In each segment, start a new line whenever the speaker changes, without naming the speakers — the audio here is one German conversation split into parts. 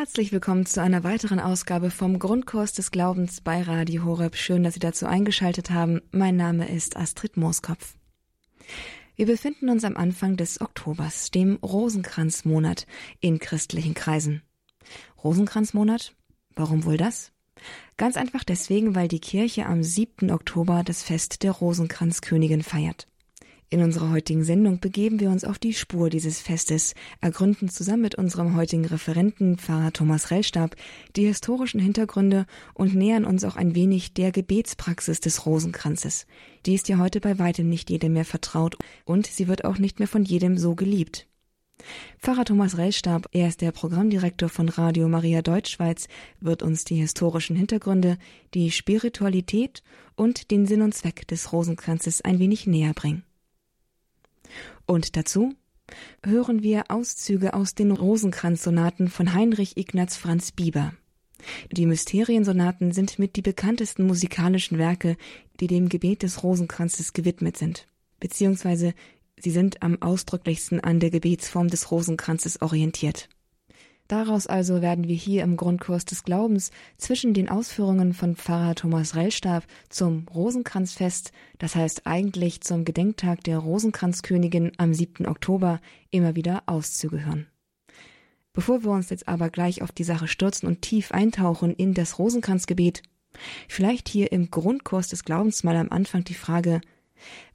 Herzlich willkommen zu einer weiteren Ausgabe vom Grundkurs des Glaubens bei Radio Horeb. Schön, dass Sie dazu eingeschaltet haben. Mein Name ist Astrid Mooskopf. Wir befinden uns am Anfang des Oktobers, dem Rosenkranzmonat in christlichen Kreisen. Rosenkranzmonat? Warum wohl das? Ganz einfach deswegen, weil die Kirche am 7. Oktober das Fest der Rosenkranzkönigin feiert. In unserer heutigen Sendung begeben wir uns auf die Spur dieses Festes, ergründen zusammen mit unserem heutigen Referenten Pfarrer Thomas Rellstab die historischen Hintergründe und nähern uns auch ein wenig der Gebetspraxis des Rosenkranzes. Die ist ja heute bei weitem nicht jedem mehr vertraut und sie wird auch nicht mehr von jedem so geliebt. Pfarrer Thomas Rellstab, er ist der Programmdirektor von Radio Maria Deutschschweiz, wird uns die historischen Hintergründe, die Spiritualität und den Sinn und Zweck des Rosenkranzes ein wenig näher bringen. Und dazu hören wir Auszüge aus den Rosenkranzsonaten von Heinrich Ignaz Franz Bieber. Die Mysteriensonaten sind mit die bekanntesten musikalischen Werke, die dem Gebet des Rosenkranzes gewidmet sind, beziehungsweise sie sind am ausdrücklichsten an der Gebetsform des Rosenkranzes orientiert. Daraus also werden wir hier im Grundkurs des Glaubens zwischen den Ausführungen von Pfarrer Thomas Rellstab zum Rosenkranzfest, das heißt eigentlich zum Gedenktag der Rosenkranzkönigin am 7. Oktober, immer wieder Auszüge hören. Bevor wir uns jetzt aber gleich auf die Sache stürzen und tief eintauchen in das Rosenkranzgebet, vielleicht hier im Grundkurs des Glaubens mal am Anfang die Frage,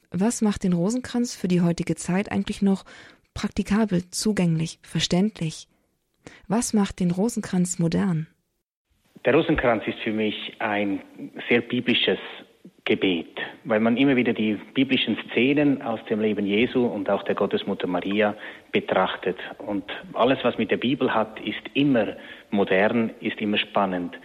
was macht den Rosenkranz für die heutige Zeit eigentlich noch praktikabel, zugänglich, verständlich? Was macht den Rosenkranz modern?
Der Rosenkranz ist für mich ein sehr biblisches Gebet, weil man immer wieder die biblischen Szenen aus dem Leben Jesu und auch der Gottesmutter Maria betrachtet. Und alles, was mit der Bibel hat, ist immer modern, ist immer spannend.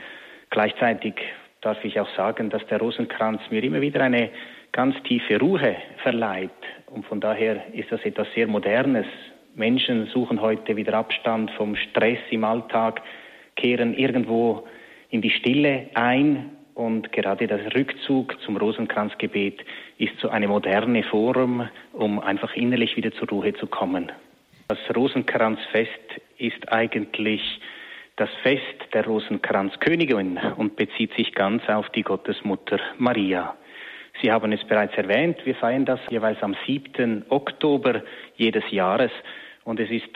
Gleichzeitig darf ich auch sagen, dass der Rosenkranz mir immer wieder eine ganz tiefe Ruhe verleiht. Und von daher ist das etwas sehr Modernes, Menschen suchen heute wieder Abstand vom Stress im Alltag, kehren irgendwo in die Stille ein und gerade der Rückzug zum Rosenkranzgebet ist so eine moderne Form, um einfach innerlich wieder zur Ruhe zu kommen. Das Rosenkranzfest ist eigentlich das Fest der Rosenkranzkönigin und bezieht sich ganz auf die Gottesmutter Maria. Sie haben es bereits erwähnt, wir feiern das jeweils am 7. Oktober jedes Jahres und es ist,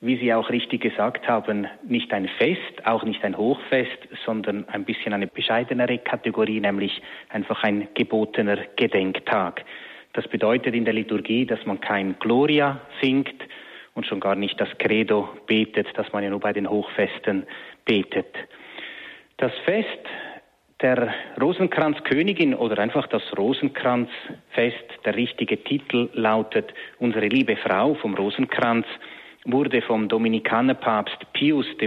wie Sie auch richtig gesagt haben, nicht ein Fest, auch nicht ein Hochfest, sondern ein bisschen eine bescheidenere Kategorie, nämlich einfach ein gebotener Gedenktag. Das bedeutet in der Liturgie, dass man kein Gloria singt und schon gar nicht das Credo betet, das man ja nur bei den Hochfesten betet. Das Fest der Rosenkranzkönigin oder einfach das Rosenkranzfest, der richtige Titel lautet Unsere liebe Frau vom Rosenkranz, wurde vom Dominikanerpapst Pius V.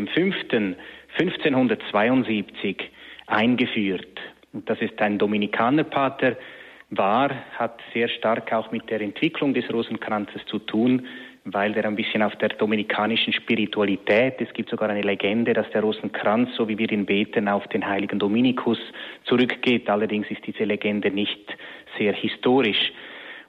1572 eingeführt. Und das ist ein Dominikanerpater, war, hat sehr stark auch mit der Entwicklung des Rosenkranzes zu tun, weil der ein bisschen auf der dominikanischen Spiritualität, es gibt sogar eine Legende, dass der Rosenkranz, so wie wir ihn beten, auf den heiligen Dominikus zurückgeht. Allerdings ist diese Legende nicht sehr historisch.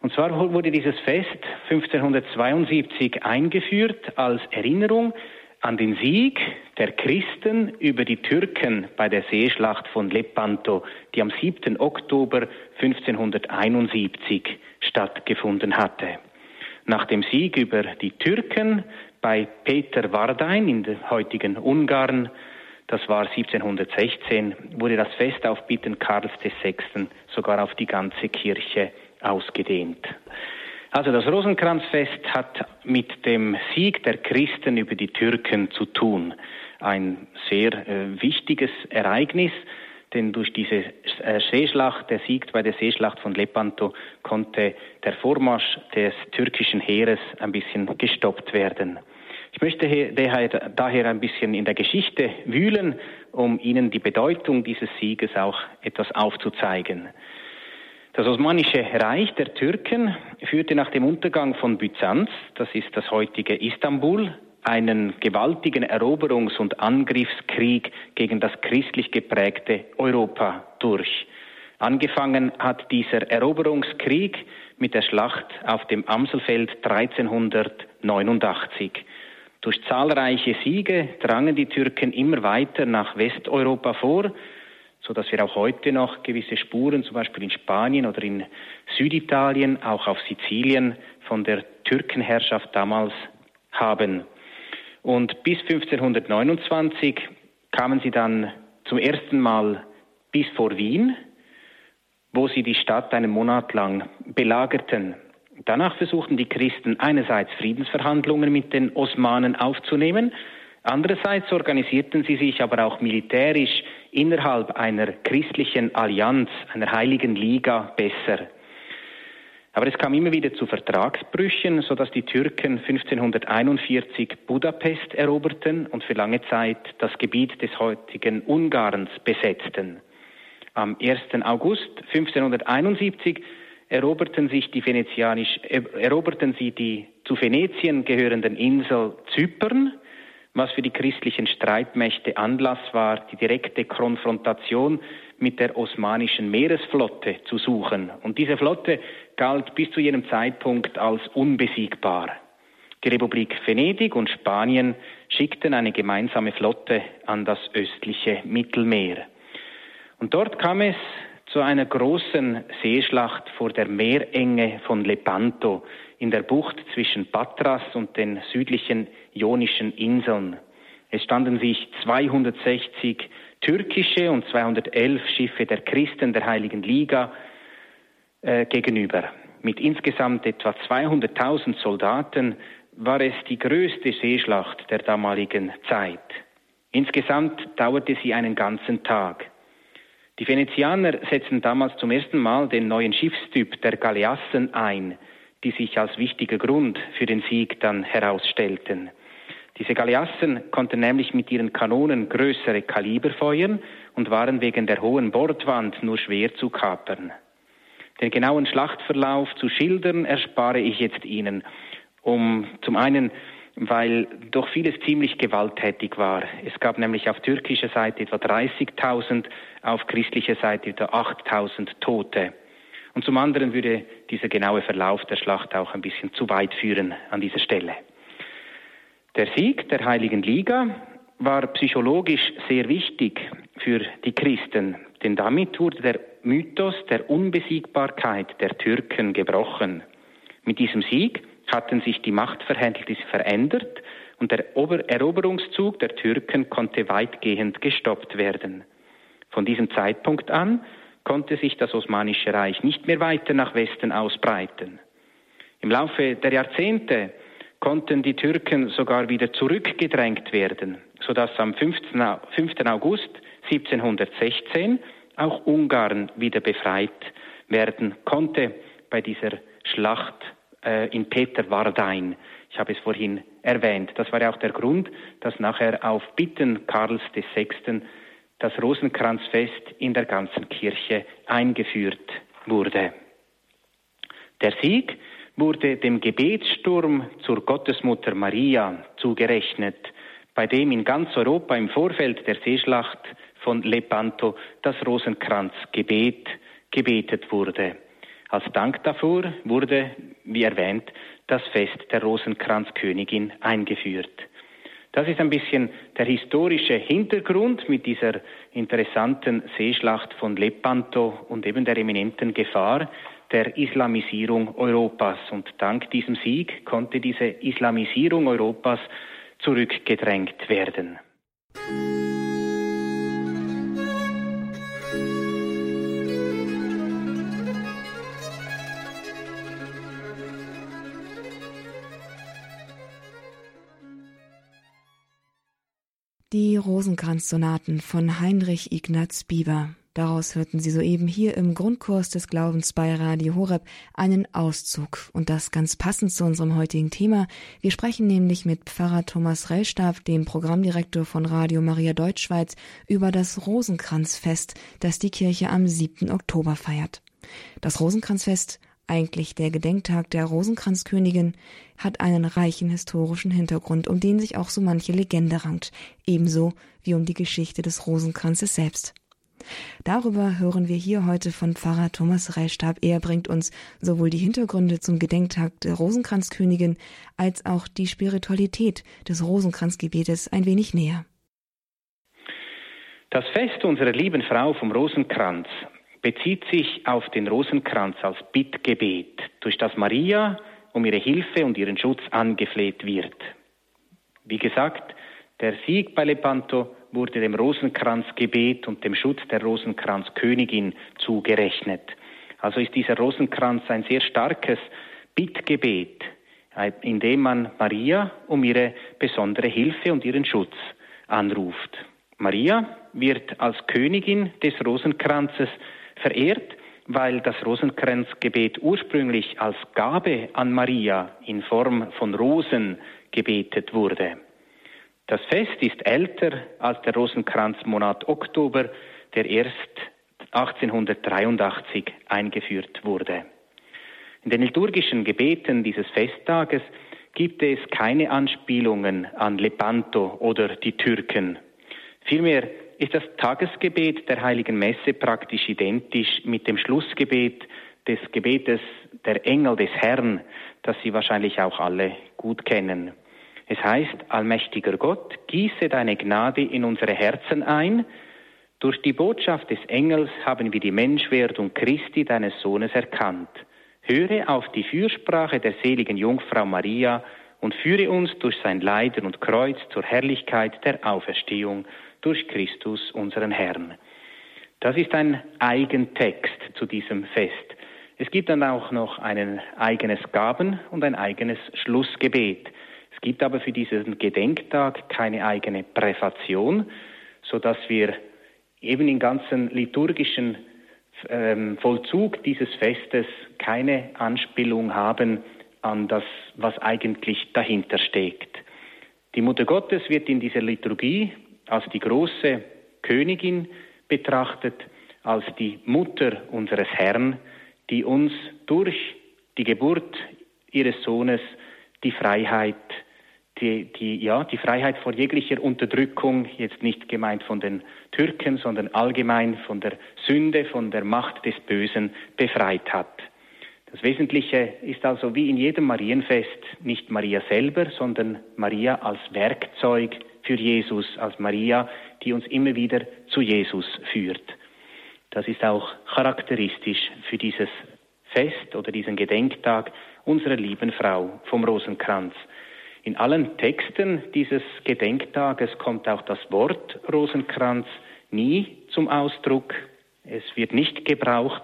Und zwar wurde dieses Fest 1572 eingeführt als Erinnerung an den Sieg der Christen über die Türken bei der Seeschlacht von Lepanto, die am 7. Oktober 1571 stattgefunden hatte. Nach dem Sieg über die Türken bei Peter Wardein in der heutigen Ungarn, das war 1716, wurde das Fest auf Bitten Karls VI. sogar auf die ganze Kirche ausgedehnt. Also das Rosenkranzfest hat mit dem Sieg der Christen über die Türken zu tun. Ein sehr äh, wichtiges Ereignis, denn durch diese äh, Seeschlacht, der Sieg bei der Seeschlacht von Lepanto, konnte der Vormarsch des türkischen Heeres ein bisschen gestoppt werden. Ich möchte daher ein bisschen in der Geschichte wühlen, um Ihnen die Bedeutung dieses Sieges auch etwas aufzuzeigen. Das Osmanische Reich der Türken führte nach dem Untergang von Byzanz, das ist das heutige Istanbul, einen gewaltigen Eroberungs- und Angriffskrieg gegen das christlich geprägte Europa durch. Angefangen hat dieser Eroberungskrieg mit der Schlacht auf dem Amselfeld 1389. Durch zahlreiche Siege drangen die Türken immer weiter nach Westeuropa vor, so dass wir auch heute noch gewisse Spuren, zum Beispiel in Spanien oder in Süditalien, auch auf Sizilien, von der Türkenherrschaft damals haben. Und bis 1529 kamen sie dann zum ersten Mal bis vor Wien, wo sie die Stadt einen Monat lang belagerten. Danach versuchten die Christen einerseits Friedensverhandlungen mit den Osmanen aufzunehmen, andererseits organisierten sie sich aber auch militärisch innerhalb einer christlichen Allianz, einer heiligen Liga besser. Aber es kam immer wieder zu Vertragsbrüchen, sodass die Türken 1541 Budapest eroberten und für lange Zeit das Gebiet des heutigen Ungarns besetzten. Am 1. August 1571 eroberten, sich die Venezianisch, eroberten sie die zu Venetien gehörenden Insel Zypern, was für die christlichen Streitmächte Anlass war, die direkte Konfrontation mit der osmanischen Meeresflotte zu suchen. Und diese Flotte galt bis zu jenem Zeitpunkt als unbesiegbar. Die Republik Venedig und Spanien schickten eine gemeinsame Flotte an das östliche Mittelmeer. Und dort kam es zu einer großen Seeschlacht vor der Meerenge von Lepanto in der Bucht zwischen Patras und den südlichen Ionischen Inseln. Es standen sich 260 türkische und 211 Schiffe der Christen der Heiligen Liga äh, gegenüber. Mit insgesamt etwa 200.000 Soldaten war es die größte Seeschlacht der damaligen Zeit. Insgesamt dauerte sie einen ganzen Tag. Die Venezianer setzten damals zum ersten Mal den neuen Schiffstyp der Galeassen ein, die sich als wichtiger Grund für den Sieg dann herausstellten. Diese Galeassen konnten nämlich mit ihren Kanonen größere Kaliber feuern und waren wegen der hohen Bordwand nur schwer zu kapern. Den genauen Schlachtverlauf zu schildern erspare ich jetzt Ihnen, um zum einen weil doch vieles ziemlich gewalttätig war. Es gab nämlich auf türkischer Seite etwa 30.000, auf christlicher Seite etwa 8.000 Tote. Und zum anderen würde dieser genaue Verlauf der Schlacht auch ein bisschen zu weit führen an dieser Stelle. Der Sieg der Heiligen Liga war psychologisch sehr wichtig für die Christen, denn damit wurde der Mythos der Unbesiegbarkeit der Türken gebrochen. Mit diesem Sieg hatten sich die Machtverhältnisse verändert und der Eroberungszug der Türken konnte weitgehend gestoppt werden. Von diesem Zeitpunkt an konnte sich das Osmanische Reich nicht mehr weiter nach Westen ausbreiten. Im Laufe der Jahrzehnte konnten die Türken sogar wieder zurückgedrängt werden, sodass am 5. August 1716 auch Ungarn wieder befreit werden konnte bei dieser Schlacht äh, in Peter Wardein. Ich habe es vorhin erwähnt. Das war ja auch der Grund, dass nachher auf Bitten Karls VI. das Rosenkranzfest in der ganzen Kirche eingeführt wurde. Der Sieg wurde dem Gebetssturm zur Gottesmutter Maria zugerechnet, bei dem in ganz Europa im Vorfeld der Seeschlacht von Lepanto das Rosenkranzgebet gebetet wurde. Als Dank dafür wurde, wie erwähnt, das Fest der Rosenkranzkönigin eingeführt. Das ist ein bisschen der historische Hintergrund mit dieser interessanten Seeschlacht von Lepanto und eben der eminenten Gefahr der Islamisierung Europas. Und dank diesem Sieg konnte diese Islamisierung Europas zurückgedrängt werden.
Die Rosenkranzsonaten von Heinrich Ignaz Bieber. Daraus hörten Sie soeben hier im Grundkurs des Glaubens bei Radio Horeb einen Auszug und das ganz passend zu unserem heutigen Thema. Wir sprechen nämlich mit Pfarrer Thomas Rellstab, dem Programmdirektor von Radio Maria Deutschschweiz, über das Rosenkranzfest, das die Kirche am 7. Oktober feiert. Das Rosenkranzfest eigentlich der Gedenktag der Rosenkranzkönigin, hat einen reichen historischen Hintergrund, um den sich auch so manche Legende rankt, ebenso wie um die Geschichte des Rosenkranzes selbst. Darüber hören wir hier heute von Pfarrer Thomas Reistab. Er bringt uns sowohl die Hintergründe zum Gedenktag der Rosenkranzkönigin als auch die Spiritualität des Rosenkranzgebetes ein wenig näher.
Das Fest unserer lieben Frau vom Rosenkranz bezieht sich auf den Rosenkranz als Bittgebet, durch das Maria um ihre Hilfe und ihren Schutz angefleht wird. Wie gesagt, der Sieg bei Lepanto wurde dem Rosenkranzgebet und dem Schutz der Rosenkranzkönigin zugerechnet. Also ist dieser Rosenkranz ein sehr starkes Bittgebet, in dem man Maria um ihre besondere Hilfe und ihren Schutz anruft. Maria wird als Königin des Rosenkranzes verehrt, weil das Rosenkranzgebet ursprünglich als Gabe an Maria in Form von Rosen gebetet wurde. Das Fest ist älter als der Rosenkranzmonat Oktober, der erst 1883 eingeführt wurde. In den liturgischen Gebeten dieses Festtages gibt es keine Anspielungen an Lepanto oder die Türken. Vielmehr ist das Tagesgebet der heiligen Messe praktisch identisch mit dem Schlussgebet des Gebetes der Engel des Herrn, das Sie wahrscheinlich auch alle gut kennen. Es heißt, allmächtiger Gott, gieße deine Gnade in unsere Herzen ein. Durch die Botschaft des Engels haben wir die Menschwerdung Christi, deines Sohnes, erkannt. Höre auf die Fürsprache der seligen Jungfrau Maria und führe uns durch sein Leiden und Kreuz zur Herrlichkeit der Auferstehung durch Christus, unseren Herrn. Das ist ein Eigentext zu diesem Fest. Es gibt dann auch noch ein eigenes Gaben- und ein eigenes Schlussgebet. Gibt aber für diesen Gedenktag keine eigene Präfation, so dass wir eben im ganzen liturgischen ähm, Vollzug dieses Festes keine Anspielung haben an das, was eigentlich dahinter steckt. Die Mutter Gottes wird in dieser Liturgie als die große Königin betrachtet, als die Mutter unseres Herrn, die uns durch die Geburt ihres Sohnes die Freiheit, die, die, ja, die Freiheit vor jeglicher Unterdrückung, jetzt nicht gemeint von den Türken, sondern allgemein von der Sünde, von der Macht des Bösen befreit hat. Das Wesentliche ist also wie in jedem Marienfest nicht Maria selber, sondern Maria als Werkzeug für Jesus, als Maria, die uns immer wieder zu Jesus führt. Das ist auch charakteristisch für dieses Fest oder diesen Gedenktag unserer lieben Frau vom Rosenkranz. In allen Texten dieses Gedenktages kommt auch das Wort Rosenkranz nie zum Ausdruck. Es wird nicht gebraucht,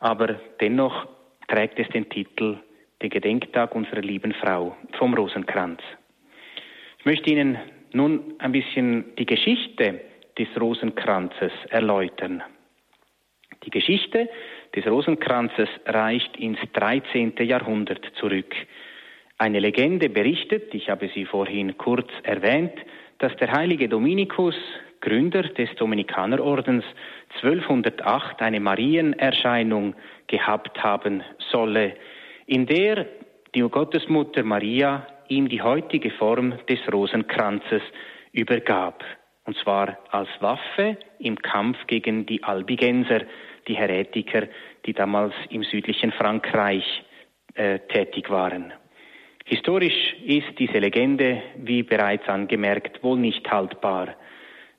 aber dennoch trägt es den Titel Der Gedenktag unserer lieben Frau vom Rosenkranz. Ich möchte Ihnen nun ein bisschen die Geschichte des Rosenkranzes erläutern. Die Geschichte des Rosenkranzes reicht ins 13. Jahrhundert zurück. Eine Legende berichtet, ich habe sie vorhin kurz erwähnt, dass der heilige Dominikus, Gründer des Dominikanerordens, 1208 eine Marienerscheinung gehabt haben solle, in der die Gottesmutter Maria ihm die heutige Form des Rosenkranzes übergab. Und zwar als Waffe im Kampf gegen die Albigenser, die Heretiker, die damals im südlichen Frankreich äh, tätig waren. Historisch ist diese Legende, wie bereits angemerkt, wohl nicht haltbar.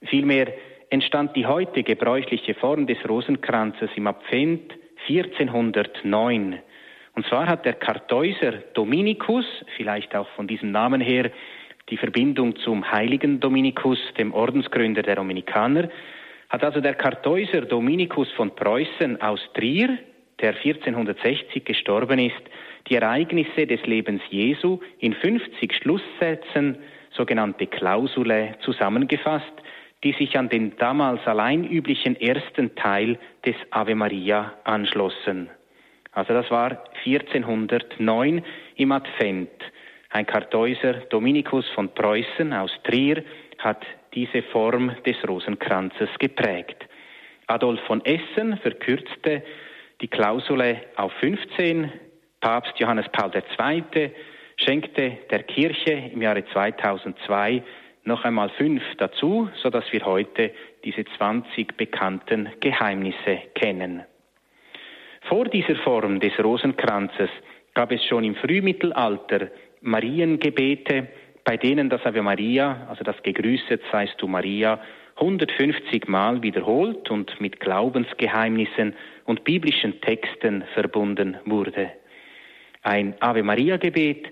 Vielmehr entstand die heute gebräuchliche Form des Rosenkranzes im Advent 1409 und zwar hat der Kartäuser Dominikus, vielleicht auch von diesem Namen her, die Verbindung zum heiligen Dominikus, dem Ordensgründer der Dominikaner, hat also der Kartäuser Dominikus von Preußen aus Trier, der 1460 gestorben ist, die Ereignisse des Lebens Jesu in 50 Schlusssätzen, sogenannte Klausule, zusammengefasst, die sich an den damals allein üblichen ersten Teil des Ave Maria anschlossen. Also das war 1409 im Advent. Ein Kartäuser Dominikus von Preußen aus Trier hat diese Form des Rosenkranzes geprägt. Adolf von Essen verkürzte die Klausule auf 15. Papst Johannes Paul II. schenkte der Kirche im Jahre 2002 noch einmal fünf dazu, so dass wir heute diese 20 bekannten Geheimnisse kennen. Vor dieser Form des Rosenkranzes gab es schon im Frühmittelalter Mariengebete, bei denen das Ave Maria, also das Gegrüßet seist du Maria, 150 Mal wiederholt und mit Glaubensgeheimnissen und biblischen Texten verbunden wurde. Ein Ave Maria Gebet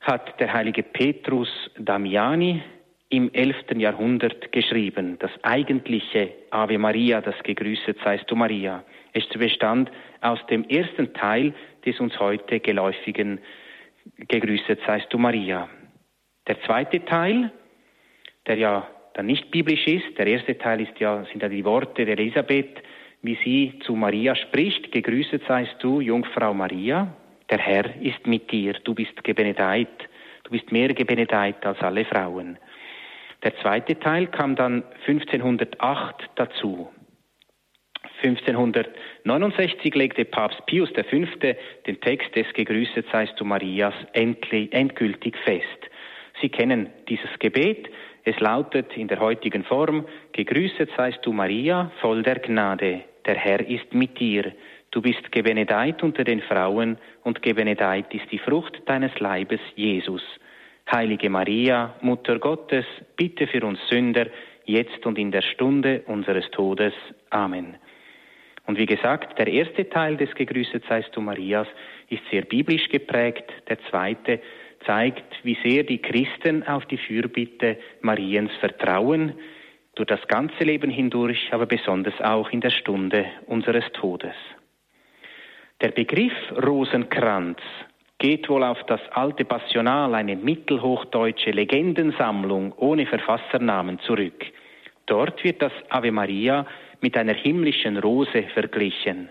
hat der heilige Petrus Damiani im 11. Jahrhundert geschrieben. Das eigentliche Ave Maria, das gegrüßet seist du Maria. Es bestand aus dem ersten Teil des uns heute geläufigen Gegrüßet seist du Maria. Der zweite Teil, der ja dann nicht biblisch ist, der erste Teil ist ja, sind ja die Worte der Elisabeth, wie sie zu Maria spricht, gegrüßet seist du, Jungfrau Maria, der Herr ist mit dir, du bist gebenedeit, du bist mehr gebenedeit als alle Frauen. Der zweite Teil kam dann 1508 dazu. 1569 legte Papst Pius V. den Text des Gegrüßet seist du Marias endgültig fest. Sie kennen dieses Gebet. Es lautet in der heutigen Form, Gegrüßet seist du Maria, voll der Gnade, der Herr ist mit dir. Du bist gebenedeit unter den Frauen und gebenedeit ist die Frucht deines Leibes, Jesus. Heilige Maria, Mutter Gottes, bitte für uns Sünder, jetzt und in der Stunde unseres Todes. Amen. Und wie gesagt, der erste Teil des Gegrüßet seist du Marias ist sehr biblisch geprägt, der zweite zeigt, wie sehr die Christen auf die Fürbitte Mariens vertrauen, durch das ganze Leben hindurch, aber besonders auch in der Stunde unseres Todes. Der Begriff Rosenkranz geht wohl auf das alte Passional, eine mittelhochdeutsche Legendensammlung ohne Verfassernamen zurück. Dort wird das Ave Maria mit einer himmlischen Rose verglichen.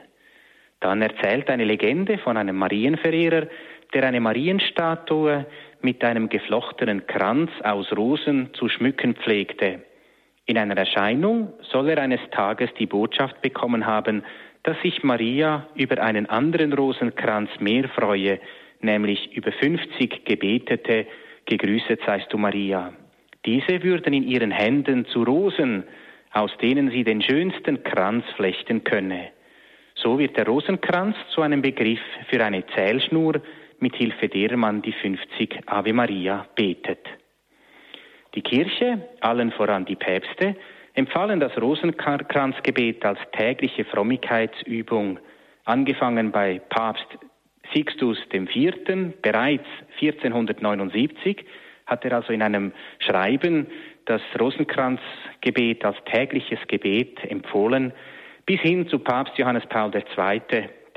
Dann erzählt eine Legende von einem Marienverehrer, der eine Marienstatue mit einem geflochtenen Kranz aus Rosen zu schmücken pflegte. In einer Erscheinung soll er eines Tages die Botschaft bekommen haben, dass sich Maria über einen anderen Rosenkranz mehr freue, nämlich über 50 gebetete, gegrüßet seist du Maria. Diese würden in ihren Händen zu Rosen, aus denen sie den schönsten Kranz flechten könne. So wird der Rosenkranz zu einem Begriff für eine Zählschnur, mit Hilfe der man die 50 Ave Maria betet. Die Kirche, allen voran die Päpste, empfahlen das Rosenkranzgebet als tägliche Frömmigkeitsübung, angefangen bei Papst Sixtus IV. bereits 1479 hat er also in einem Schreiben das Rosenkranzgebet als tägliches Gebet empfohlen, bis hin zu Papst Johannes Paul II.,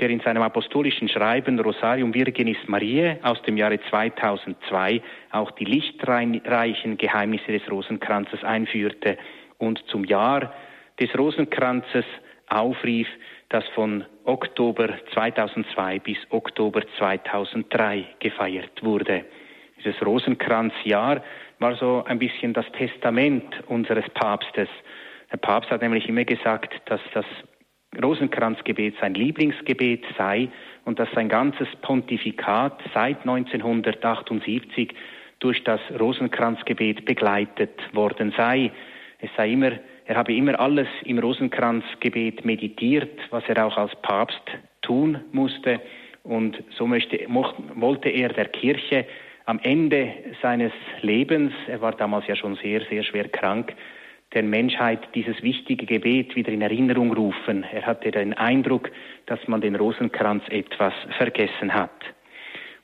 der in seinem apostolischen Schreiben Rosarium Virginis Mariae aus dem Jahre 2002 auch die lichtreichen Geheimnisse des Rosenkranzes einführte und zum Jahr des Rosenkranzes aufrief, das von Oktober 2002 bis Oktober 2003 gefeiert wurde. Dieses Rosenkranzjahr war so ein bisschen das Testament unseres Papstes. Der Papst hat nämlich immer gesagt, dass das Rosenkranzgebet sein Lieblingsgebet sei und dass sein ganzes Pontifikat seit 1978 durch das Rosenkranzgebet begleitet worden sei. Es sei immer er habe immer alles im Rosenkranzgebet meditiert, was er auch als Papst tun musste. Und so möchte, wollte er der Kirche am Ende seines Lebens, er war damals ja schon sehr, sehr schwer krank, der Menschheit dieses wichtige Gebet wieder in Erinnerung rufen. Er hatte den Eindruck, dass man den Rosenkranz etwas vergessen hat.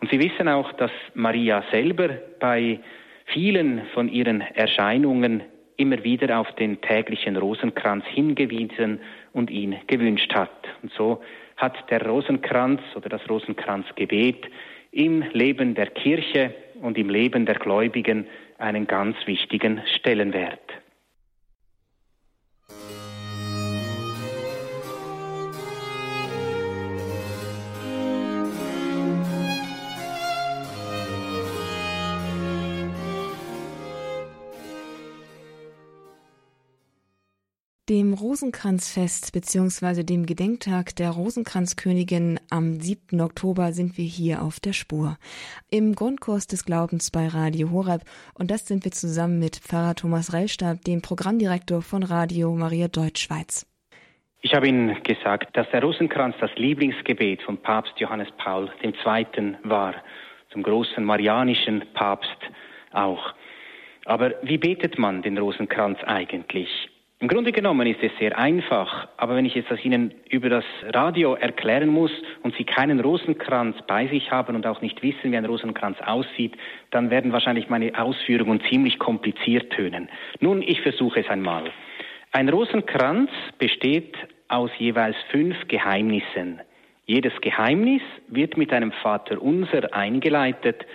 Und Sie wissen auch, dass Maria selber bei vielen von ihren Erscheinungen immer wieder auf den täglichen Rosenkranz hingewiesen und ihn gewünscht hat. Und so hat der Rosenkranz oder das Rosenkranzgebet im Leben der Kirche und im Leben der Gläubigen einen ganz wichtigen Stellenwert.
Dem Rosenkranzfest bzw. dem Gedenktag der Rosenkranzkönigin am 7. Oktober sind wir hier auf der Spur. Im Grundkurs des Glaubens bei Radio Horeb und das sind wir zusammen mit Pfarrer Thomas Rellstab, dem Programmdirektor von Radio Maria Deutschschweiz.
Ich habe Ihnen gesagt, dass der Rosenkranz das Lieblingsgebet von Papst Johannes Paul II. war, zum großen marianischen Papst auch. Aber wie betet man den Rosenkranz eigentlich? Im Grunde genommen ist es sehr einfach, aber wenn ich jetzt das Ihnen über das Radio erklären muss und Sie keinen Rosenkranz bei sich haben und auch nicht wissen, wie ein Rosenkranz aussieht, dann werden wahrscheinlich meine Ausführungen ziemlich kompliziert tönen. Nun, ich versuche es einmal. Ein Rosenkranz besteht aus jeweils fünf Geheimnissen. Jedes Geheimnis wird mit einem Vater unser eingeleitet,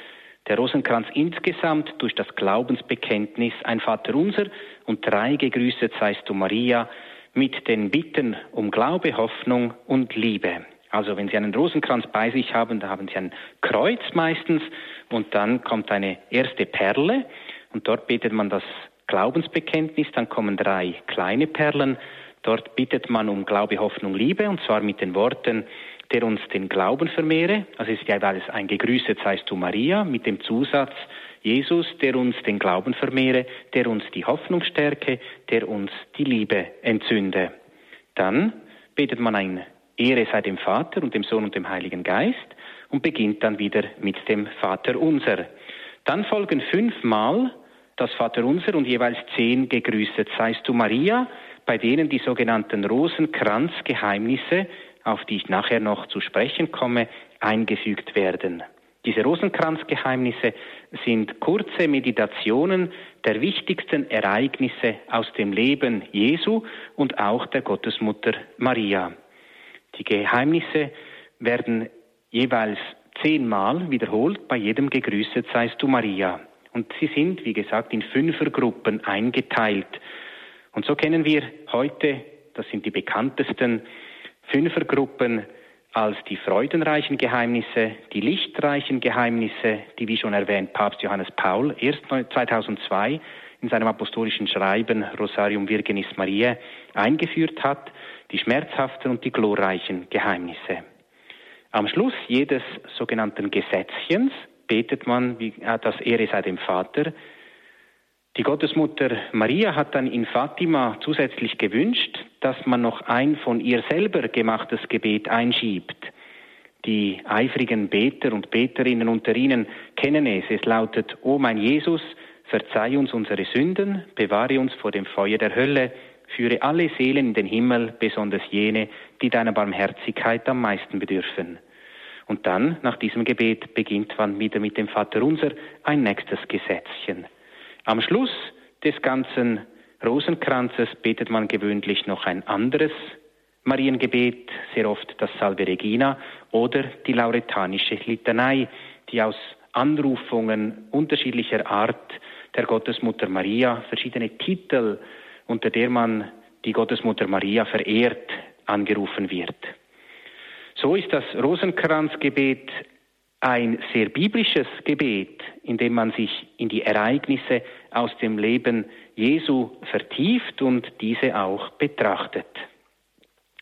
der Rosenkranz insgesamt durch das Glaubensbekenntnis ein Vaterunser und drei gegrüßet seist du Maria mit den Bitten um Glaube, Hoffnung und Liebe. Also wenn Sie einen Rosenkranz bei sich haben, da haben Sie ein Kreuz meistens und dann kommt eine erste Perle und dort betet man das Glaubensbekenntnis, dann kommen drei kleine Perlen, dort bittet man um Glaube, Hoffnung, Liebe und zwar mit den Worten der uns den Glauben vermehre. Also es ist jeweils ein Gegrüßet seist du Maria mit dem Zusatz Jesus, der uns den Glauben vermehre, der uns die Hoffnung stärke, der uns die Liebe entzünde. Dann betet man ein Ehre sei dem Vater und dem Sohn und dem Heiligen Geist und beginnt dann wieder mit dem Vater unser. Dann folgen fünfmal das Vater unser und jeweils zehn gegrüßet seist du Maria, bei denen die sogenannten Rosenkranzgeheimnisse auf die ich nachher noch zu sprechen komme, eingefügt werden. Diese Rosenkranzgeheimnisse sind kurze Meditationen der wichtigsten Ereignisse aus dem Leben Jesu und auch der Gottesmutter Maria. Die Geheimnisse werden jeweils zehnmal wiederholt, bei jedem gegrüßet seist du Maria. Und sie sind, wie gesagt, in Fünfergruppen eingeteilt. Und so kennen wir heute, das sind die bekanntesten, Fünfergruppen als die freudenreichen Geheimnisse, die lichtreichen Geheimnisse, die wie schon erwähnt Papst Johannes Paul erst 2002 in seinem apostolischen Schreiben Rosarium Virginis Mariae eingeführt hat, die schmerzhaften und die glorreichen Geheimnisse. Am Schluss jedes sogenannten Gesetzchens betet man, wie äh, das Ehre sei dem Vater, die Gottesmutter Maria hat dann in Fatima zusätzlich gewünscht, dass man noch ein von ihr selber gemachtes Gebet einschiebt. Die eifrigen Beter und Beterinnen unter ihnen kennen es. Es lautet, O mein Jesus, verzeih uns unsere Sünden, bewahre uns vor dem Feuer der Hölle, führe alle Seelen in den Himmel, besonders jene, die deiner Barmherzigkeit am meisten bedürfen. Und dann, nach diesem Gebet, beginnt man wieder mit dem Vater unser ein nächstes Gesetzchen. Am Schluss des ganzen Rosenkranzes betet man gewöhnlich noch ein anderes Mariengebet, sehr oft das Salve Regina oder die lauretanische Litanei, die aus Anrufungen unterschiedlicher Art der Gottesmutter Maria, verschiedene Titel, unter der man die Gottesmutter Maria verehrt, angerufen wird. So ist das Rosenkranzgebet ein sehr biblisches Gebet, in dem man sich in die Ereignisse aus dem Leben Jesu vertieft und diese auch betrachtet.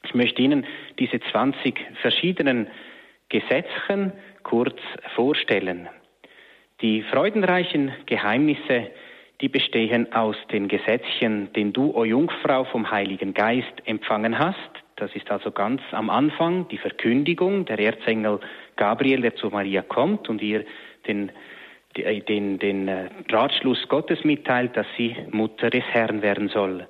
Ich möchte Ihnen diese 20 verschiedenen Gesetzchen kurz vorstellen. Die freudenreichen Geheimnisse, die bestehen aus den Gesetzchen, den du, o Jungfrau, vom Heiligen Geist empfangen hast. Das ist also ganz am Anfang die Verkündigung der Erzengel Gabriel, der zu Maria kommt und ihr den, den, den äh, Ratschluss Gottes mitteilt, dass sie Mutter des Herrn werden soll.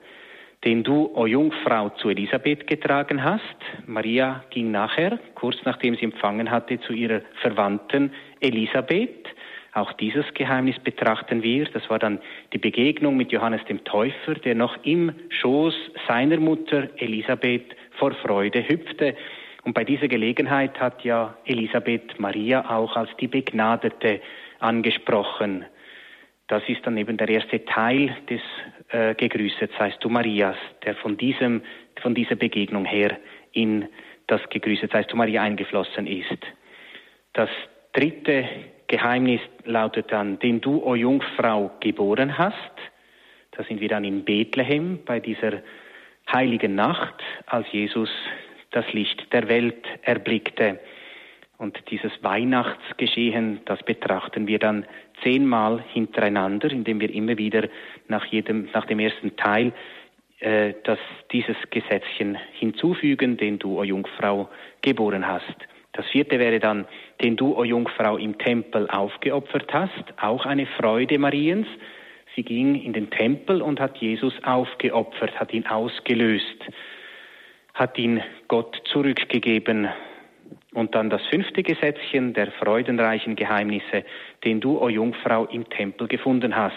Den du, o Jungfrau, zu Elisabeth getragen hast. Maria ging nachher, kurz nachdem sie empfangen hatte, zu ihrer Verwandten Elisabeth. Auch dieses Geheimnis betrachten wir. Das war dann die Begegnung mit Johannes dem Täufer, der noch im Schoß seiner Mutter Elisabeth vor Freude hüpfte und bei dieser Gelegenheit hat ja Elisabeth Maria auch als die Begnadete angesprochen. Das ist dann eben der erste Teil des äh, Gegrüßet seist du Marias, der von, diesem, von dieser Begegnung her in das Gegrüßet seist du Maria eingeflossen ist. Das dritte Geheimnis lautet dann, den du, o Jungfrau, geboren hast. Da sind wir dann in Bethlehem bei dieser heiligen Nacht, als Jesus das Licht der Welt erblickte. Und dieses Weihnachtsgeschehen, das betrachten wir dann zehnmal hintereinander, indem wir immer wieder nach jedem, nach dem ersten Teil äh, dass dieses Gesetzchen hinzufügen, den du, o Jungfrau, geboren hast. Das vierte wäre dann, den du, o Jungfrau, im Tempel aufgeopfert hast, auch eine Freude Mariens. Sie ging in den Tempel und hat Jesus aufgeopfert, hat ihn ausgelöst, hat ihn Gott zurückgegeben. Und dann das fünfte Gesetzchen der freudenreichen Geheimnisse, den du, o Jungfrau, im Tempel gefunden hast.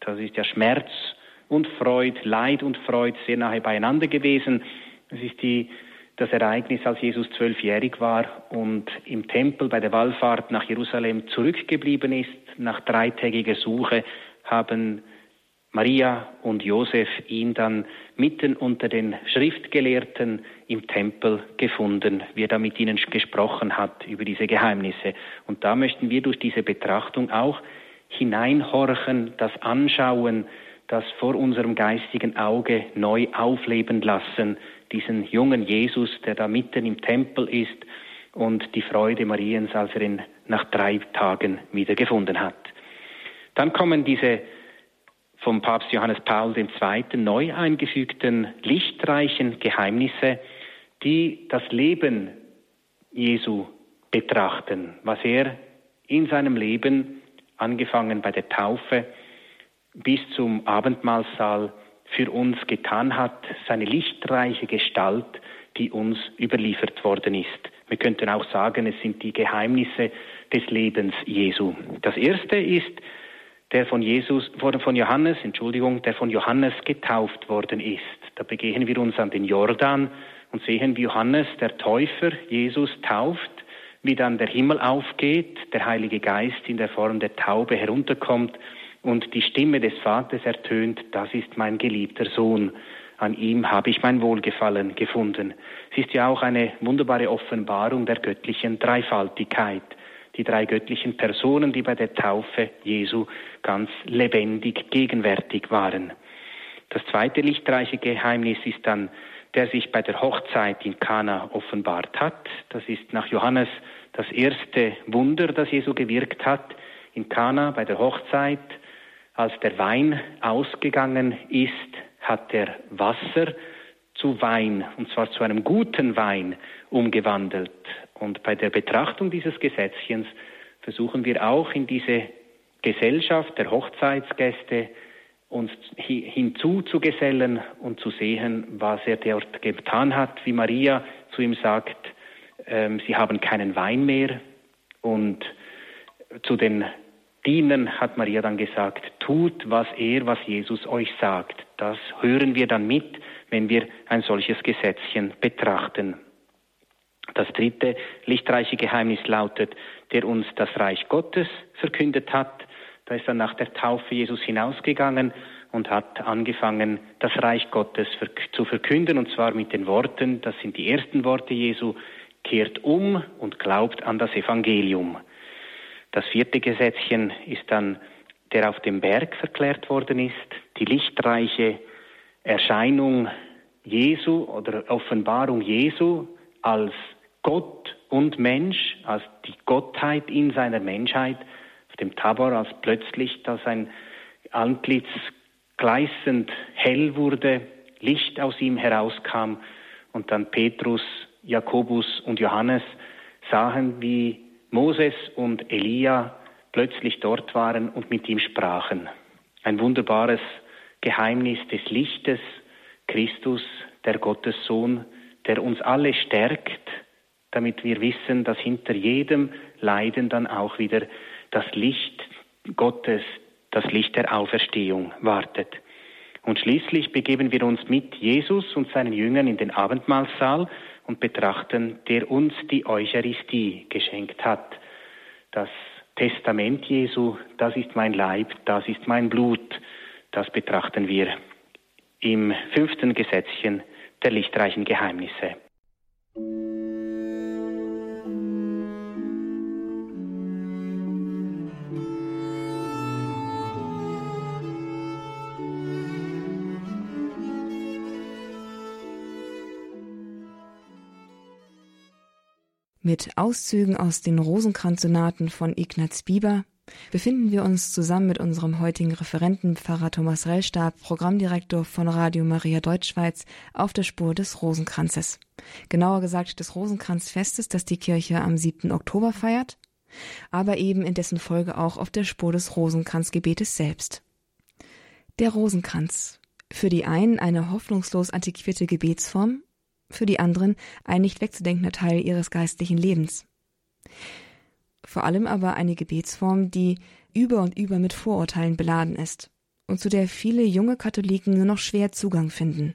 Das ist ja Schmerz und Freud, Leid und Freud sehr nahe beieinander gewesen. Es ist die, das Ereignis, als Jesus zwölfjährig war und im Tempel bei der Wallfahrt nach Jerusalem zurückgeblieben ist. Nach dreitägiger Suche haben Maria und Josef ihn dann mitten unter den Schriftgelehrten im Tempel gefunden, wie er da mit ihnen gesprochen hat über diese Geheimnisse. Und da möchten wir durch diese Betrachtung auch hineinhorchen, das anschauen, das vor unserem geistigen Auge neu aufleben lassen, diesen jungen Jesus, der da mitten im Tempel ist und die Freude Mariens, als er ihn nach drei Tagen wiedergefunden hat. Dann kommen diese vom Papst Johannes Paul II. neu eingefügten lichtreichen Geheimnisse, die das Leben Jesu betrachten, was er in seinem Leben, angefangen bei der Taufe, bis zum Abendmahlsaal für uns getan hat, seine lichtreiche Gestalt, die uns überliefert worden ist. Wir könnten auch sagen, es sind die Geheimnisse des Lebens Jesu. Das erste ist der von Jesus, von Johannes, Entschuldigung, der von Johannes getauft worden ist. Da begehen wir uns an den Jordan und sehen, wie Johannes, der Täufer, Jesus tauft, wie dann der Himmel aufgeht, der Heilige Geist in der Form der Taube herunterkommt und die Stimme des Vaters ertönt, das ist mein geliebter Sohn, an ihm habe ich mein Wohlgefallen gefunden. Es ist ja auch eine wunderbare Offenbarung der göttlichen Dreifaltigkeit, die drei göttlichen Personen, die bei der Taufe Jesu ganz lebendig gegenwärtig waren. Das zweite lichtreiche Geheimnis ist dann, der sich bei der Hochzeit in Kana offenbart hat. Das ist nach Johannes das erste Wunder, das Jesu gewirkt hat. In Kana bei der Hochzeit als der Wein ausgegangen ist, hat er Wasser zu Wein, und zwar zu einem guten Wein, umgewandelt. Und bei der Betrachtung dieses Gesetzchens versuchen wir auch in diese Gesellschaft der Hochzeitsgäste uns hinzuzugesellen und zu sehen, was er dort getan hat, wie Maria zu ihm sagt, ähm, sie haben keinen Wein mehr und zu den Dienern hat Maria dann gesagt, tut, was er, was Jesus euch sagt. Das hören wir dann mit, wenn wir ein solches Gesetzchen betrachten. Das dritte lichtreiche Geheimnis lautet, der uns das Reich Gottes verkündet hat. Da ist dann nach der Taufe Jesus hinausgegangen und hat angefangen, das Reich Gottes zu verkünden, und zwar mit den Worten, das sind die ersten Worte Jesu, kehrt um und glaubt an das Evangelium. Das vierte Gesetzchen ist dann, der auf dem Berg verklärt worden ist, die lichtreiche Erscheinung Jesu oder Offenbarung Jesu als Gott und Mensch, als die Gottheit in seiner Menschheit, auf dem Tabor, als plötzlich da sein Antlitz gleißend hell wurde, Licht aus ihm herauskam und dann Petrus, Jakobus und Johannes sahen, wie Moses und Elia plötzlich dort waren und mit ihm sprachen. Ein wunderbares Geheimnis des Lichtes, Christus, der Gottessohn, der uns alle stärkt, damit wir wissen, dass hinter jedem Leiden dann auch wieder das Licht Gottes, das Licht der Auferstehung wartet. Und schließlich begeben wir uns mit Jesus und seinen Jüngern in den Abendmahlsaal und betrachten, der uns die Eucharistie geschenkt hat. Das Testament Jesu, das ist mein Leib, das ist mein Blut, das betrachten wir im fünften Gesetzchen der lichtreichen Geheimnisse.
Mit Auszügen aus den Rosenkranzsonaten von Ignaz Bieber befinden wir uns zusammen mit unserem heutigen Referenten Pfarrer Thomas Rellstab, Programmdirektor von Radio Maria Deutschschweiz, auf der Spur des Rosenkranzes. Genauer gesagt des Rosenkranzfestes, das die Kirche am 7. Oktober feiert, aber eben in dessen Folge auch auf der Spur des Rosenkranzgebetes selbst. Der Rosenkranz. Für die einen eine hoffnungslos antiquierte Gebetsform, für die anderen ein nicht wegzudenkender Teil ihres geistlichen Lebens. Vor allem aber eine Gebetsform, die über und über mit Vorurteilen beladen ist und zu der viele junge Katholiken nur noch schwer Zugang finden.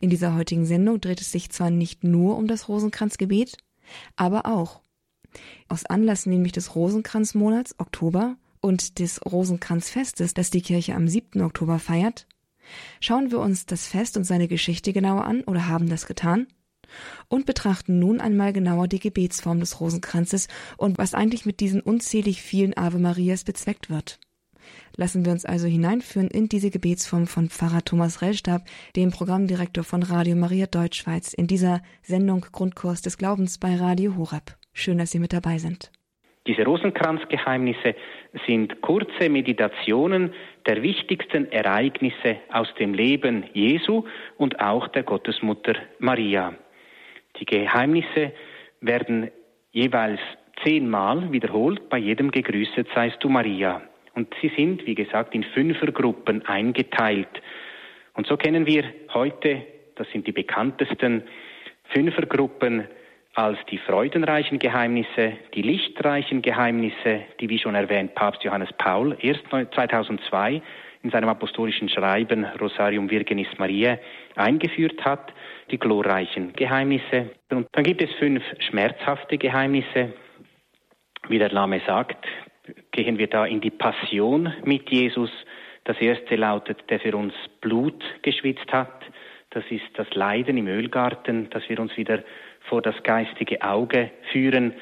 In dieser heutigen Sendung dreht es sich zwar nicht nur um das Rosenkranzgebet, aber auch. Aus Anlass nämlich des Rosenkranzmonats Oktober und des Rosenkranzfestes, das die Kirche am 7. Oktober feiert, Schauen wir uns das Fest und seine Geschichte genauer an oder haben das getan? Und betrachten nun einmal genauer die Gebetsform des Rosenkranzes und was eigentlich mit diesen unzählig vielen Ave Marias bezweckt wird. Lassen wir uns also hineinführen in diese Gebetsform von Pfarrer Thomas Rellstab, dem Programmdirektor von Radio Maria Deutschschweiz, in dieser Sendung Grundkurs des Glaubens bei Radio Horeb. Schön, dass Sie mit dabei sind.
Diese Rosenkranzgeheimnisse sind kurze Meditationen der wichtigsten Ereignisse aus dem Leben Jesu und auch der Gottesmutter Maria. Die Geheimnisse werden jeweils zehnmal wiederholt, bei jedem gegrüßet seist du Maria. Und sie sind, wie gesagt, in Fünfergruppen eingeteilt. Und so kennen wir heute, das sind die bekanntesten Fünfergruppen, als die freudenreichen Geheimnisse, die lichtreichen Geheimnisse, die wie schon erwähnt Papst Johannes Paul erst 2002 in seinem apostolischen Schreiben Rosarium Virginis Mariae eingeführt hat, die glorreichen Geheimnisse. Und dann gibt es fünf schmerzhafte Geheimnisse. Wie der Name sagt, gehen wir da in die Passion mit Jesus. Das erste lautet, der für uns Blut geschwitzt hat. Das ist das Leiden im Ölgarten, dass wir uns wieder vor das geistige Auge führen,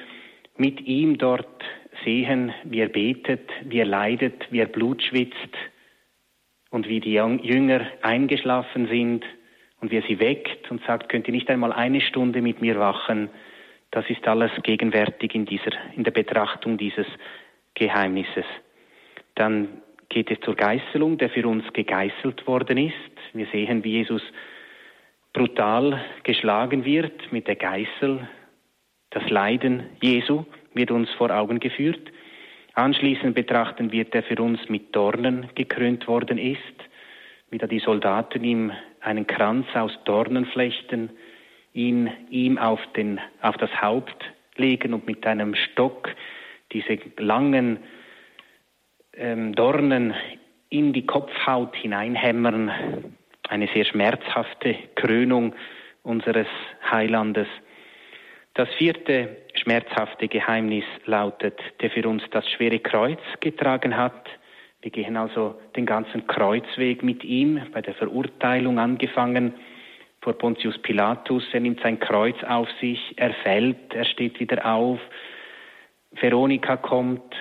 mit ihm dort sehen, wie er betet, wie er leidet, wie er Blut schwitzt und wie die Jünger eingeschlafen sind und wie er sie weckt und sagt, könnt ihr nicht einmal eine Stunde mit mir wachen? Das ist alles gegenwärtig in dieser, in der Betrachtung dieses Geheimnisses. Dann geht es zur Geißelung, der für uns gegeißelt worden ist. Wir sehen, wie Jesus brutal geschlagen wird mit der Geißel. Das Leiden Jesu wird uns vor Augen geführt. Anschließend betrachten wir, der für uns mit Dornen gekrönt worden ist, wie da die Soldaten ihm einen Kranz aus Dornenflechten ihn, ihm auf, den, auf das Haupt legen und mit einem Stock diese langen ähm, Dornen in die Kopfhaut hineinhämmern eine sehr schmerzhafte Krönung unseres Heilandes. Das vierte schmerzhafte Geheimnis lautet, der für uns das schwere Kreuz getragen hat. Wir gehen also den ganzen Kreuzweg mit ihm, bei der Verurteilung angefangen vor Pontius Pilatus. Er nimmt sein Kreuz auf sich, er fällt, er steht wieder auf. Veronika kommt,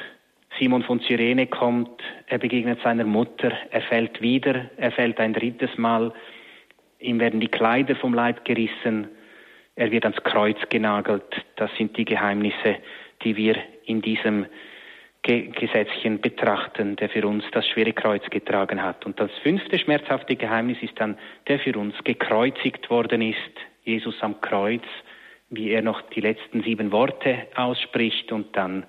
Simon von Cyrene kommt, er begegnet seiner Mutter, er fällt wieder, er fällt ein drittes Mal, ihm werden die Kleider vom Leib gerissen, er wird ans Kreuz genagelt. Das sind die Geheimnisse, die wir in diesem Gesetzchen betrachten, der für uns das schwere Kreuz getragen hat. Und das fünfte schmerzhafte Geheimnis ist dann, der für uns gekreuzigt worden ist, Jesus am Kreuz, wie er noch die letzten sieben Worte ausspricht und dann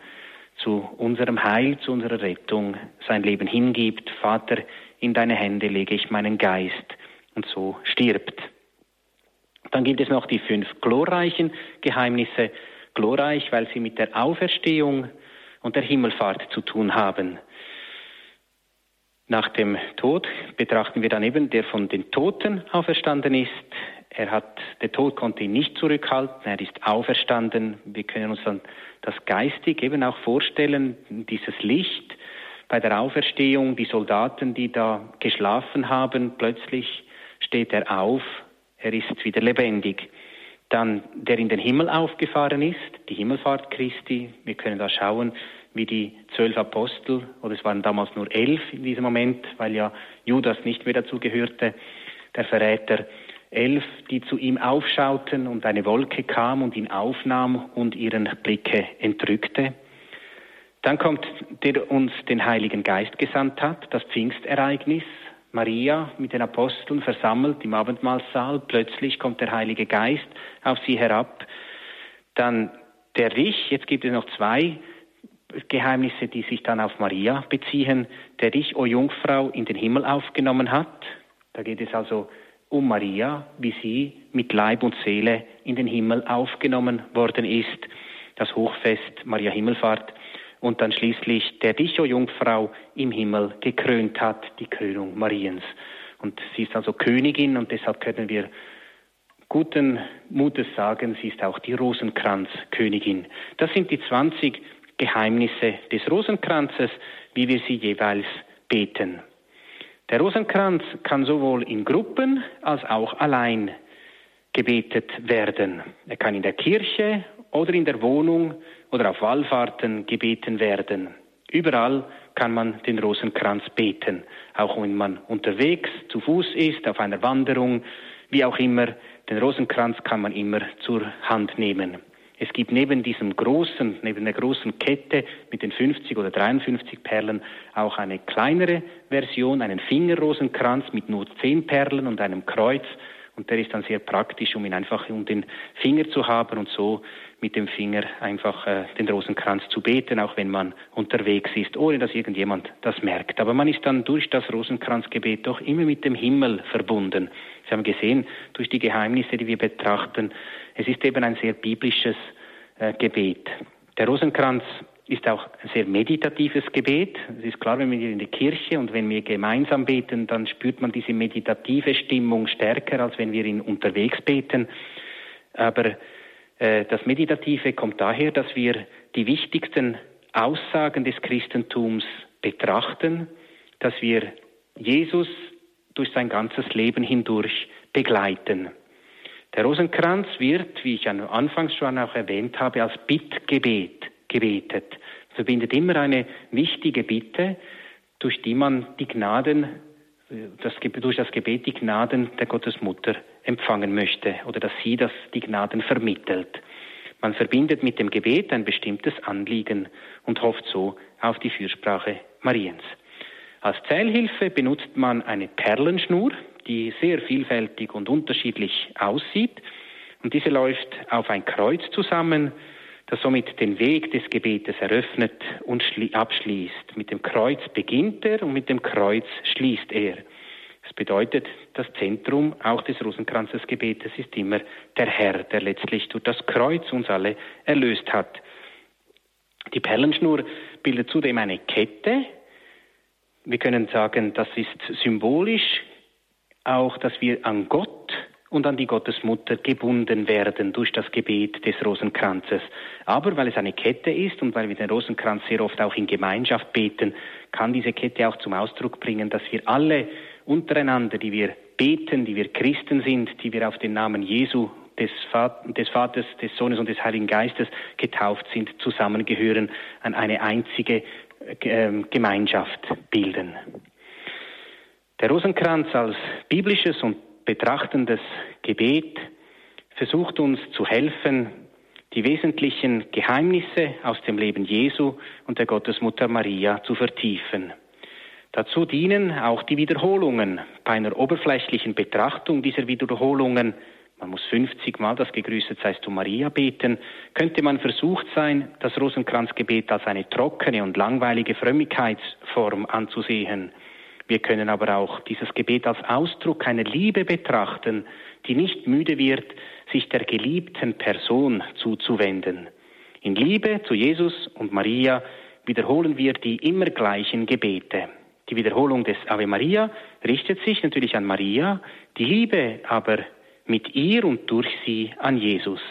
zu unserem Heil, zu unserer Rettung sein Leben hingibt. Vater, in deine Hände lege ich meinen Geist und so stirbt. Dann gibt es noch die fünf glorreichen Geheimnisse. Glorreich, weil sie mit der Auferstehung und der Himmelfahrt zu tun haben. Nach dem Tod betrachten wir dann eben, der von den Toten auferstanden ist. Er hat, der Tod konnte ihn nicht zurückhalten, er ist auferstanden. Wir können uns dann das geistig eben auch vorstellen, dieses Licht bei der Auferstehung, die Soldaten, die da geschlafen haben, plötzlich steht er auf, er ist wieder lebendig. Dann der in den Himmel aufgefahren ist, die Himmelfahrt Christi. Wir können da schauen, wie die zwölf Apostel, oder es waren damals nur elf in diesem Moment, weil ja Judas nicht mehr dazu gehörte, der Verräter, elf, die zu ihm aufschauten und eine Wolke kam und ihn aufnahm und ihren Blicke entrückte. Dann kommt der uns den Heiligen Geist gesandt hat, das Pfingstereignis. Maria mit den Aposteln versammelt im Abendmahlsaal. Plötzlich kommt der Heilige Geist auf sie herab. Dann der Rich, jetzt gibt es noch zwei Geheimnisse, die sich dann auf Maria beziehen. Der Rich, o Jungfrau, in den Himmel aufgenommen hat. Da geht es also um Maria, wie sie mit Leib und Seele in den Himmel aufgenommen worden ist. Das Hochfest Maria Himmelfahrt. Und dann schließlich der Dich, o Jungfrau, im Himmel gekrönt hat, die Krönung Mariens. Und sie ist also Königin und deshalb können wir guten Mutes sagen, sie ist auch die Rosenkranzkönigin. Das sind die 20 Geheimnisse des Rosenkranzes, wie wir sie jeweils beten. Der Rosenkranz kann sowohl in Gruppen als auch allein gebetet werden. Er kann in der Kirche oder in der Wohnung oder auf Wallfahrten gebeten werden. Überall kann man den Rosenkranz beten, auch wenn man unterwegs zu Fuß ist, auf einer Wanderung, wie auch immer. Den Rosenkranz kann man immer zur Hand nehmen. Es gibt neben diesem großen, neben der großen Kette mit den 50 oder 53 Perlen auch eine kleinere Version, einen Fingerrosenkranz mit nur 10 Perlen und einem Kreuz. Und der ist dann sehr praktisch, um ihn einfach um den Finger zu haben und so mit dem Finger einfach äh, den Rosenkranz zu beten, auch wenn man unterwegs ist, ohne dass irgendjemand das merkt. Aber man ist dann durch das Rosenkranzgebet doch immer mit dem Himmel verbunden. Sie haben gesehen, durch die Geheimnisse, die wir betrachten, es ist eben ein sehr biblisches äh, Gebet. Der Rosenkranz ist auch ein sehr meditatives Gebet. Es ist klar, wenn wir in die Kirche und wenn wir gemeinsam beten, dann spürt man diese meditative Stimmung stärker, als wenn wir ihn unterwegs beten. Aber äh, das Meditative kommt daher, dass wir die wichtigsten Aussagen des Christentums betrachten, dass wir Jesus durch sein ganzes Leben hindurch begleiten. Der Rosenkranz wird, wie ich anfangs schon auch erwähnt habe, als Bittgebet gebetet. Es verbindet immer eine wichtige Bitte, durch die man die Gnaden, das, durch das Gebet die Gnaden der Gottesmutter empfangen möchte oder dass sie das die Gnaden vermittelt. Man verbindet mit dem Gebet ein bestimmtes Anliegen und hofft so auf die Fürsprache Mariens. Als Zählhilfe benutzt man eine Perlenschnur, die sehr vielfältig und unterschiedlich aussieht. Und diese läuft auf ein Kreuz zusammen, das somit den Weg des Gebetes eröffnet und abschließt. Mit dem Kreuz beginnt er und mit dem Kreuz schließt er. Das bedeutet, das Zentrum auch des Rosenkranzesgebetes ist immer der Herr, der letztlich durch das Kreuz uns alle erlöst hat. Die Perlenschnur bildet zudem eine Kette. Wir können sagen, das ist symbolisch auch, dass wir an Gott und an die Gottesmutter gebunden werden durch das Gebet des Rosenkranzes. Aber weil es eine Kette ist und weil wir den Rosenkranz sehr oft auch in Gemeinschaft beten, kann diese Kette auch zum Ausdruck bringen, dass wir alle untereinander, die wir beten, die wir Christen sind, die wir auf den Namen Jesu des, Vaters, des Sohnes und des Heiligen Geistes getauft sind, zusammengehören, an eine einzige äh, Gemeinschaft bilden. Der Rosenkranz als biblisches und betrachtendes Gebet versucht uns zu helfen, die wesentlichen Geheimnisse aus dem Leben Jesu und der Gottesmutter Maria zu vertiefen. Dazu dienen auch die Wiederholungen. Bei einer oberflächlichen Betrachtung dieser Wiederholungen, man muss 50 Mal das Gegrüßet seist du Maria beten, könnte man versucht sein, das Rosenkranzgebet als eine trockene und langweilige Frömmigkeitsform anzusehen. Wir können aber auch dieses Gebet als Ausdruck einer Liebe betrachten, die nicht müde wird, sich der geliebten Person zuzuwenden. In Liebe zu Jesus und Maria wiederholen wir die immer gleichen Gebete. Die Wiederholung des Ave Maria richtet sich natürlich an Maria, die Liebe aber mit ihr und durch sie an Jesus.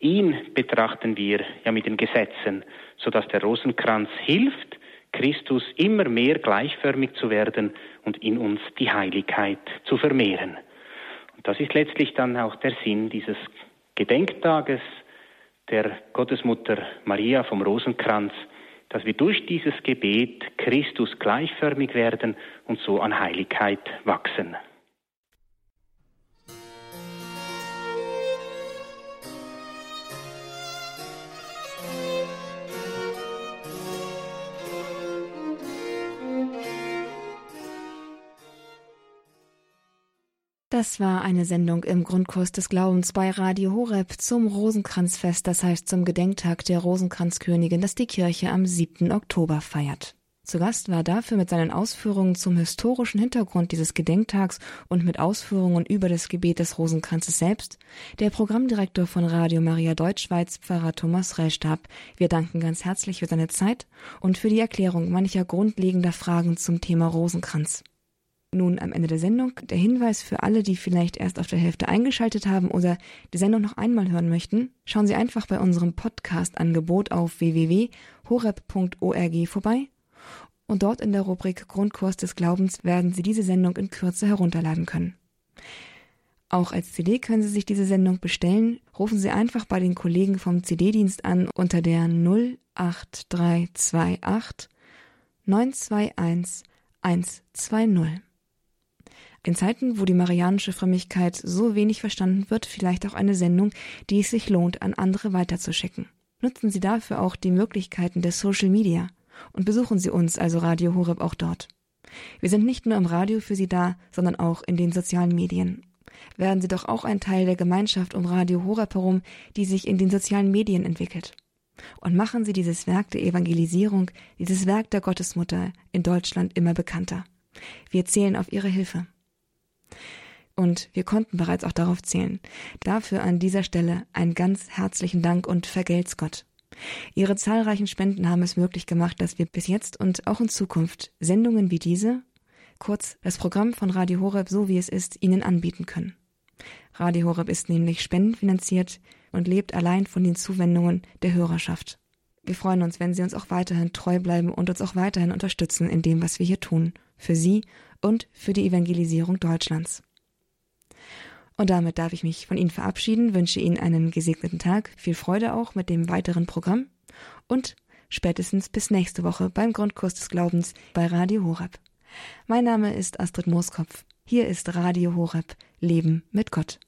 Ihn betrachten wir ja mit den Gesetzen, so dass der Rosenkranz hilft, Christus immer mehr gleichförmig zu werden und in uns die Heiligkeit zu vermehren. Und das ist letztlich dann auch der Sinn dieses Gedenktages der Gottesmutter Maria vom Rosenkranz, dass wir durch dieses Gebet Christus gleichförmig werden und so an Heiligkeit wachsen.
Das war eine Sendung im Grundkurs des Glaubens bei Radio Horeb zum Rosenkranzfest, das heißt zum Gedenktag der Rosenkranzkönigin, das die Kirche am 7. Oktober feiert. Zu Gast war dafür mit seinen Ausführungen zum historischen Hintergrund dieses Gedenktags und mit Ausführungen über das Gebet des Rosenkranzes selbst der Programmdirektor von Radio Maria Deutschschweiz, Pfarrer Thomas Rellstab. Wir danken ganz herzlich für seine Zeit und für die Erklärung mancher grundlegender Fragen zum Thema Rosenkranz. Nun am Ende der Sendung der Hinweis für alle, die vielleicht erst auf der Hälfte eingeschaltet haben oder die Sendung noch einmal hören möchten. Schauen Sie einfach bei unserem Podcast-Angebot auf www.horeb.org vorbei und dort in der Rubrik Grundkurs des Glaubens werden Sie diese Sendung in Kürze herunterladen können. Auch als CD können Sie sich diese Sendung bestellen. Rufen Sie einfach bei den Kollegen vom CD-Dienst an unter der 08328 921 120. In Zeiten, wo die marianische Frömmigkeit so wenig verstanden wird, vielleicht auch eine Sendung, die es sich lohnt, an andere weiterzuschicken. Nutzen Sie dafür auch die Möglichkeiten der Social Media und besuchen Sie uns, also Radio Horeb, auch dort. Wir sind nicht nur im Radio für Sie da, sondern auch in den sozialen Medien. Werden Sie doch auch ein Teil der Gemeinschaft um Radio Horeb herum, die sich in den sozialen Medien entwickelt. Und machen Sie dieses Werk der Evangelisierung, dieses Werk der Gottesmutter in Deutschland immer bekannter. Wir zählen auf Ihre Hilfe. Und wir konnten bereits auch darauf zählen. Dafür an dieser Stelle einen ganz herzlichen Dank und vergelt's Gott. Ihre zahlreichen Spenden haben es möglich gemacht, dass wir bis jetzt und auch in Zukunft Sendungen wie diese, kurz das Programm von Radio Horeb so wie es ist, Ihnen anbieten können. Radio Horeb ist nämlich spendenfinanziert und lebt allein von den Zuwendungen der Hörerschaft. Wir freuen uns, wenn Sie uns auch weiterhin treu bleiben und uns auch weiterhin unterstützen in dem, was wir hier tun, für Sie und für die Evangelisierung Deutschlands. Und damit darf ich mich von Ihnen verabschieden, wünsche Ihnen einen gesegneten Tag, viel Freude auch mit dem weiteren Programm und spätestens bis nächste Woche beim Grundkurs des Glaubens bei Radio Horeb. Mein Name ist Astrid Mooskopf. Hier ist Radio Horeb Leben mit Gott.